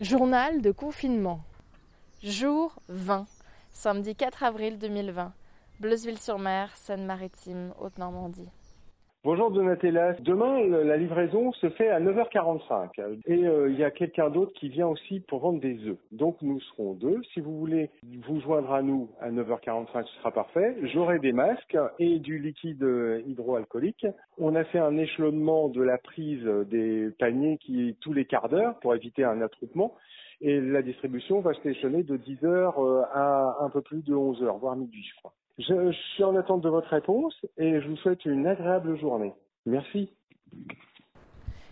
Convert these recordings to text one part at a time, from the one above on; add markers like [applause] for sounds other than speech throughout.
Journal de confinement. Jour 20, samedi 4 avril 2020. Bleuzeville-sur-Mer, Seine-Maritime, Haute-Normandie. Bonjour Donatella. Demain, la livraison se fait à 9h45 et euh, il y a quelqu'un d'autre qui vient aussi pour vendre des œufs. Donc nous serons deux. Si vous voulez vous joindre à nous à 9h45, ce sera parfait. J'aurai des masques et du liquide hydroalcoolique. On a fait un échelonnement de la prise des paniers qui tous les quarts d'heure pour éviter un attroupement. Et la distribution va se échelonner de 10h euh, à un peu plus de 11h, voire midi, je crois. Je, suis en attente de votre réponse et je vous souhaite une agréable journée. Merci.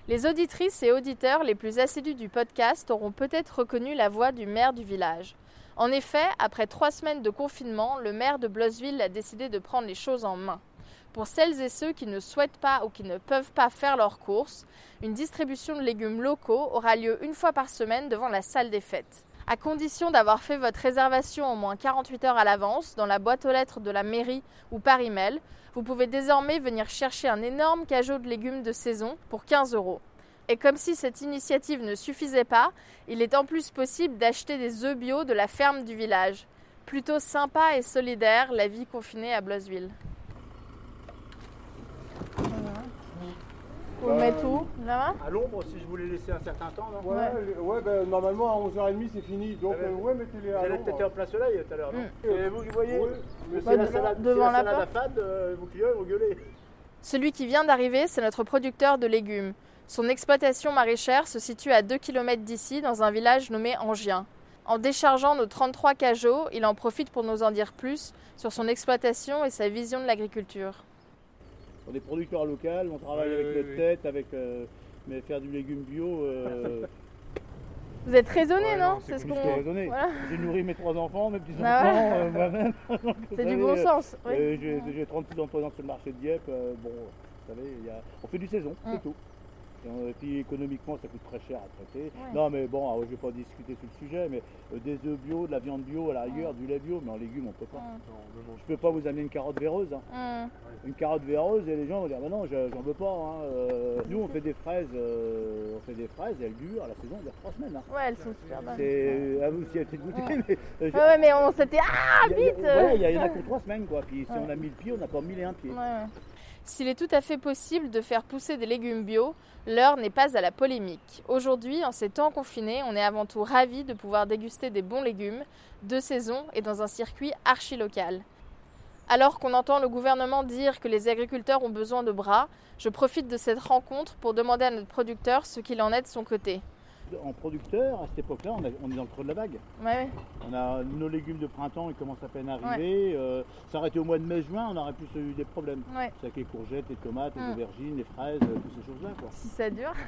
Les auditrices et auditeurs les plus assidus du podcast auront peut-être reconnu la voix du maire du village. En effet, après trois semaines de confinement, le maire de Blosseville a décidé de prendre les choses en main. Pour celles et ceux qui ne souhaitent pas ou qui ne peuvent pas faire leurs courses, une distribution de légumes locaux aura lieu une fois par semaine devant la salle des fêtes à condition d'avoir fait votre réservation au moins 48 heures à l'avance dans la boîte aux lettres de la mairie ou par email. Vous pouvez désormais venir chercher un énorme cajot de légumes de saison pour 15 euros. Et comme si cette initiative ne suffisait pas, il est en plus possible d'acheter des œufs bio de la ferme du village. Plutôt sympa et solidaire la vie confinée à Blosseville. Vous le mettez où? Là-bas? À l'ombre, si je voulais laisser un certain temps. Non ouais, ouais, ben, normalement à 11h30 c'est fini. Donc, ah ben, euh, ouais, mettez-les à l'ombre. peut-être en plein soleil tout à l'heure. Mm. Et vous qui voyez, c'est la salade, devant la, salade à fade, euh, vous clients, vous gueulez. Celui qui vient d'arriver, c'est notre producteur de légumes. Son exploitation maraîchère se situe à 2 km d'ici, dans un village nommé Angien. En déchargeant nos 33 cajots, il en profite pour nous en dire plus sur son exploitation et sa vision de l'agriculture on est producteurs locaux, on travaille avec notre tête, avec, euh, mais faire du légume bio. Euh, [laughs] Vous êtes raisonné, non C'est ce qu'on. raisonné. J'ai nourri mes trois enfants, mes petits bah enfants, euh, moi-même. [laughs] C'est du bon sens. J'ai 36 employés sur le marché de Dieppe. bon, vous savez, on fait du saison, c'est mm. tout. Et puis économiquement, ça coûte très cher à traiter. Non, mais bon, je ne vais pas discuter sur le sujet, mais euh, des œufs bio, de la viande bio à la rigueur, du lait bio, mais en légumes, on ne peut pas. Je ne peux pas vous amener une carotte véreuse. Hein. Une carotte véreuse, et les gens vont dire, bah non, j'en veux pas. Hein. Euh, nous, on fait des fraises, euh, on fait des fraises, elles durent, à la saison, elles durent trois semaines. Hein. Ouais, elles sont super bonnes. C'est à vous aussi, de goûter. Mais, ouais, mais on s'était, ah, vite Il y, en a que trois semaines, quoi. Puis si on a mis le pied, on n'a pas mis les un pied. S'il est tout à fait possible de faire pousser des légumes bio, l'heure n'est pas à la polémique. Aujourd'hui, en ces temps confinés, on est avant tout ravis de pouvoir déguster des bons légumes, de saison et dans un circuit archi-local. Alors qu'on entend le gouvernement dire que les agriculteurs ont besoin de bras, je profite de cette rencontre pour demander à notre producteur ce qu'il en est de son côté en producteur, à cette époque-là, on, est dans le creux de la vague. On a nos légumes de printemps, ils commencent à peine à arriver. Euh, ça aurait été au mois de mai-juin, on aurait plus eu des problèmes. C'est avec les courgettes, les tomates, les mm. aubergines, les fraises, euh, toutes ces choses-là. Si ça dure. [laughs]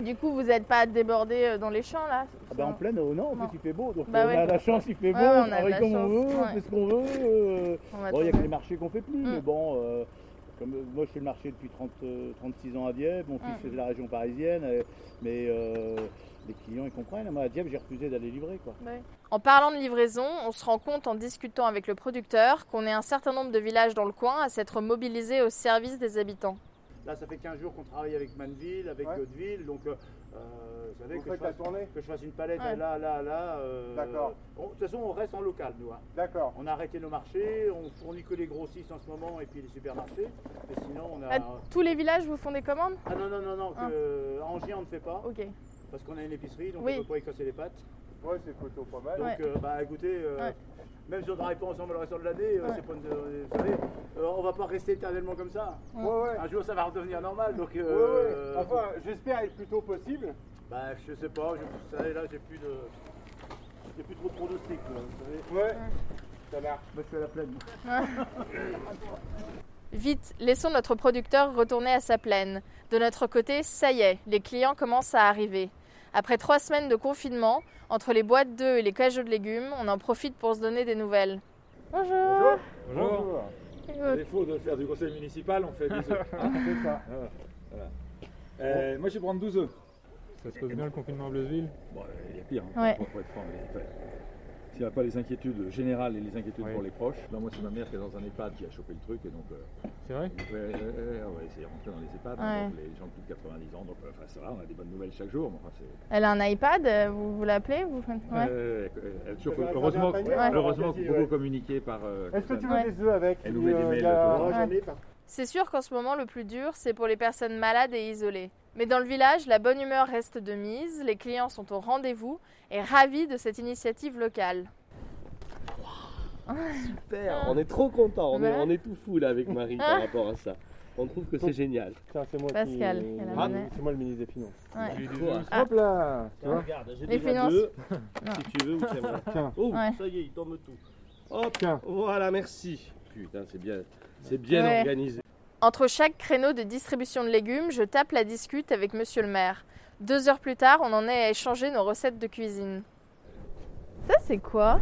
Du coup, vous n'êtes pas débordé euh, dans les champs là ah bah En pleine, oh non, en plus il fait beau. Donc bah on a la chance, il fait beau, on, travaille comme on veut, on fait ce qu'on veut. bon, il y a que les marchés qu'on fait plus, mais mm. bon. Comme, moi, je fais le marché depuis 30, 36 ans à Dieppe. Mon fils mm. faisait la région parisienne. mais les clients ils comprennent. Moi à Dieppe j'ai refusé d'aller livrer quoi. En parlant de livraison, on se rend compte en discutant avec le producteur qu'on est un certain nombre de villages dans le coin à s'être mobilisés au service des habitants. Là ça fait 15 jours qu'on travaille avec Manville, avec ouais. donc euh, euh, vous savez que, je fasse, que, je fasse, une palette là, là, là. Euh, D'accord. De toute façon on reste en local nous. Hein. D'accord. On a arrêté nos marchés, on fournit que les grossistes en ce moment et puis les supermarchés. Mais sinon on a... tous les villages vous font des commandes Ah non, non, non, non, ah. que, Angers on ne fait pas. Ok parce qu'on a une épicerie, donc on ne peut pas y casser les pattes. Ouais, c'est plutôt pas mal. Donc, euh, bah écoutez, euh, même si on ne travaille pas ensemble le reste de l'année, euh, c'est pas vous savez, on va pas rester éternellement comme ça. Un jour, ça va redevenir normal. Donc, enfin, j'espère être plutôt possible. Bah, je sais pas, je, savez, là, j'ai plus de. J'ai plus trop de pronostics, vous savez. Ouais. Ça marche. Moi, je suis à la plaine. [laughs] Vite, laissons notre producteur retourner à sa plaine. De notre côté, ça y est, les clients commencent à arriver. Après trois semaines de confinement, entre les boîtes d'œufs et les cajots de légumes, on en profite pour se donner des nouvelles. Bonjour. Bonjour. À défaut de faire du conseil municipal, on fait des [laughs] œufs. ça. Euh, moi, je vais prendre 12 œufs. Ça se passe bien le confinement à Bleuzeville Bon, il y a pire, hein, pour, être franc. S'il n'y a pas les inquiétudes générales et les inquiétudes pour les proches. moi, c'est ma mère qui est dans un EHPAD qui a chopé le truc. et donc. Euh, c'est vrai Ouais, ouais, c'est rentré dans les EHPAD, hein, les gens de plus de 90 ans. Donc, enfin, ça va, on a des bonnes nouvelles chaque jour. Elle a un iPad, euh, vous, vous l'appelez vous... ouais. Heureusement, heureusement beaucoup communiqué par. Est-ce que tu veux des œufs avec Elle nous met des mails. C'est sûr qu'en ce moment, le plus dur, c'est pour les personnes malades et isolées. Mais dans le village, la bonne humeur reste de mise, les clients sont au rendez-vous et ravis de cette initiative locale. Super, on est trop content, on, est, on est tout fou là avec Marie par rapport à ça. On trouve que c'est génial. Tiens, c'est moi Pascal, qui... ah, c'est moi le ministre des Finances. Ouais. Hop là Regarde, j'ai Les finances. deux, [laughs] si tu veux, ou c'est vrai. Tiens. Oh, ça y est, il tombe tout. Hop, Tiens. voilà, merci. Putain, c'est bien, c'est bien organisé. Entre chaque créneau de distribution de légumes, je tape la discute avec monsieur le maire. Deux heures plus tard, on en est à échanger nos recettes de cuisine. Ça, c'est quoi?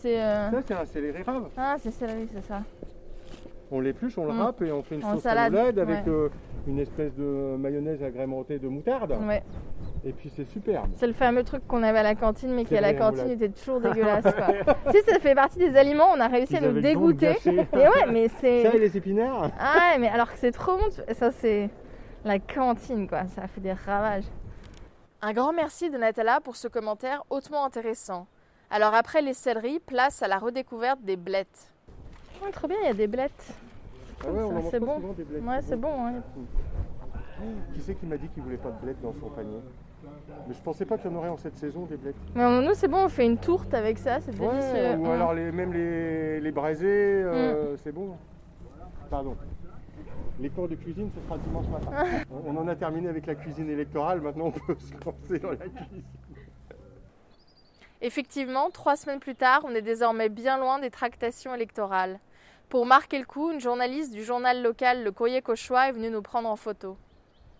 C'est. Euh... Ça, c'est un céleri rave. Ah, c'est céleri, c'est ça. On l'épluche, on le mm. râpe et on fait une sauce salade avec euh, une espèce de mayonnaise agrémentée de moutarde. Ouais. Et puis c'est superbe. C'est le fameux truc qu'on avait à la cantine, mais qui à la cantine était toujours [laughs] dégueulasse. Quoi. tu sais, ça fait partie des aliments, on a réussi à nous dégoûter. Et [laughs] ouais, mais c'est. Ça et les épinards. Ah, mais alors que c'est trop bon. Ça, c'est la cantine, quoi. Ça a fait des ravages. Un grand merci de Natala pour ce commentaire hautement intéressant. Alors après les céleris, place à la redécouverte des blettes. Trop bien, il y a des blettes. Ah ouais, on c'est bon. des blettes. Ouais, c'est bon. Hein. Qui c'est qui m'a dit qu'il voulait pas de blettes dans son panier? Mais je pensais pas qu'il y en aurait en cette saison des blettes. Mais nous c'est bon, on fait une tourte avec ça, c'est délicieux. Ou alors les, même les, les braisés, euh, mm. c'est bon. Pardon. Les cours de cuisine, ce sera dimanche matin. [laughs] on en a terminé avec la cuisine électorale, maintenant on peut [laughs] se lancer dans la cuisine. Effectivement, trois semaines plus tard, on est désormais bien loin des tractations électorales. Pour marquer le coup, une journaliste du journal local Le Courrier Cauchois est venue nous prendre en photo.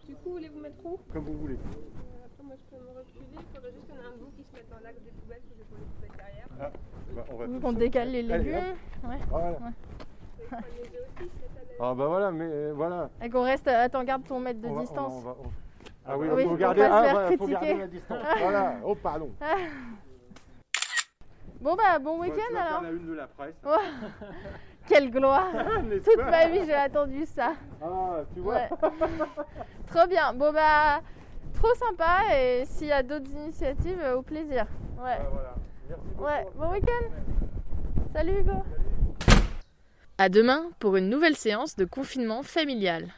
Du coup, voulez-vous mettre où? Comme vous voulez. Euh, après, moi, je peux me reculer. Il faudrait juste qu'on ait un bout qui se mette dans l'axe des poubelles, que j'ai pour les poubelles derrière. Ah, bah, on va qu'on décale les légumes? ouais. Voilà. Ouais. Ah bah voilà, mais euh, voilà. Et qu'on reste, attends, garde ton mètre de on distance. Va, on va, on... Ah oui, il faut, garder, ah, faut garder la distance. voilà, oh pardon. Bon bah bon week-end alors. la une de la presse. [laughs] Quelle gloire [laughs] Toute ma vie j'ai attendu ça. Ah tu vois. [laughs] trop bien. Bon bah trop sympa et s'il y a d'autres initiatives, au plaisir. Ouais. Ah, voilà. Merci beaucoup. Ouais. Bon week-end. Salut Hugo. À demain pour une nouvelle séance de confinement familial.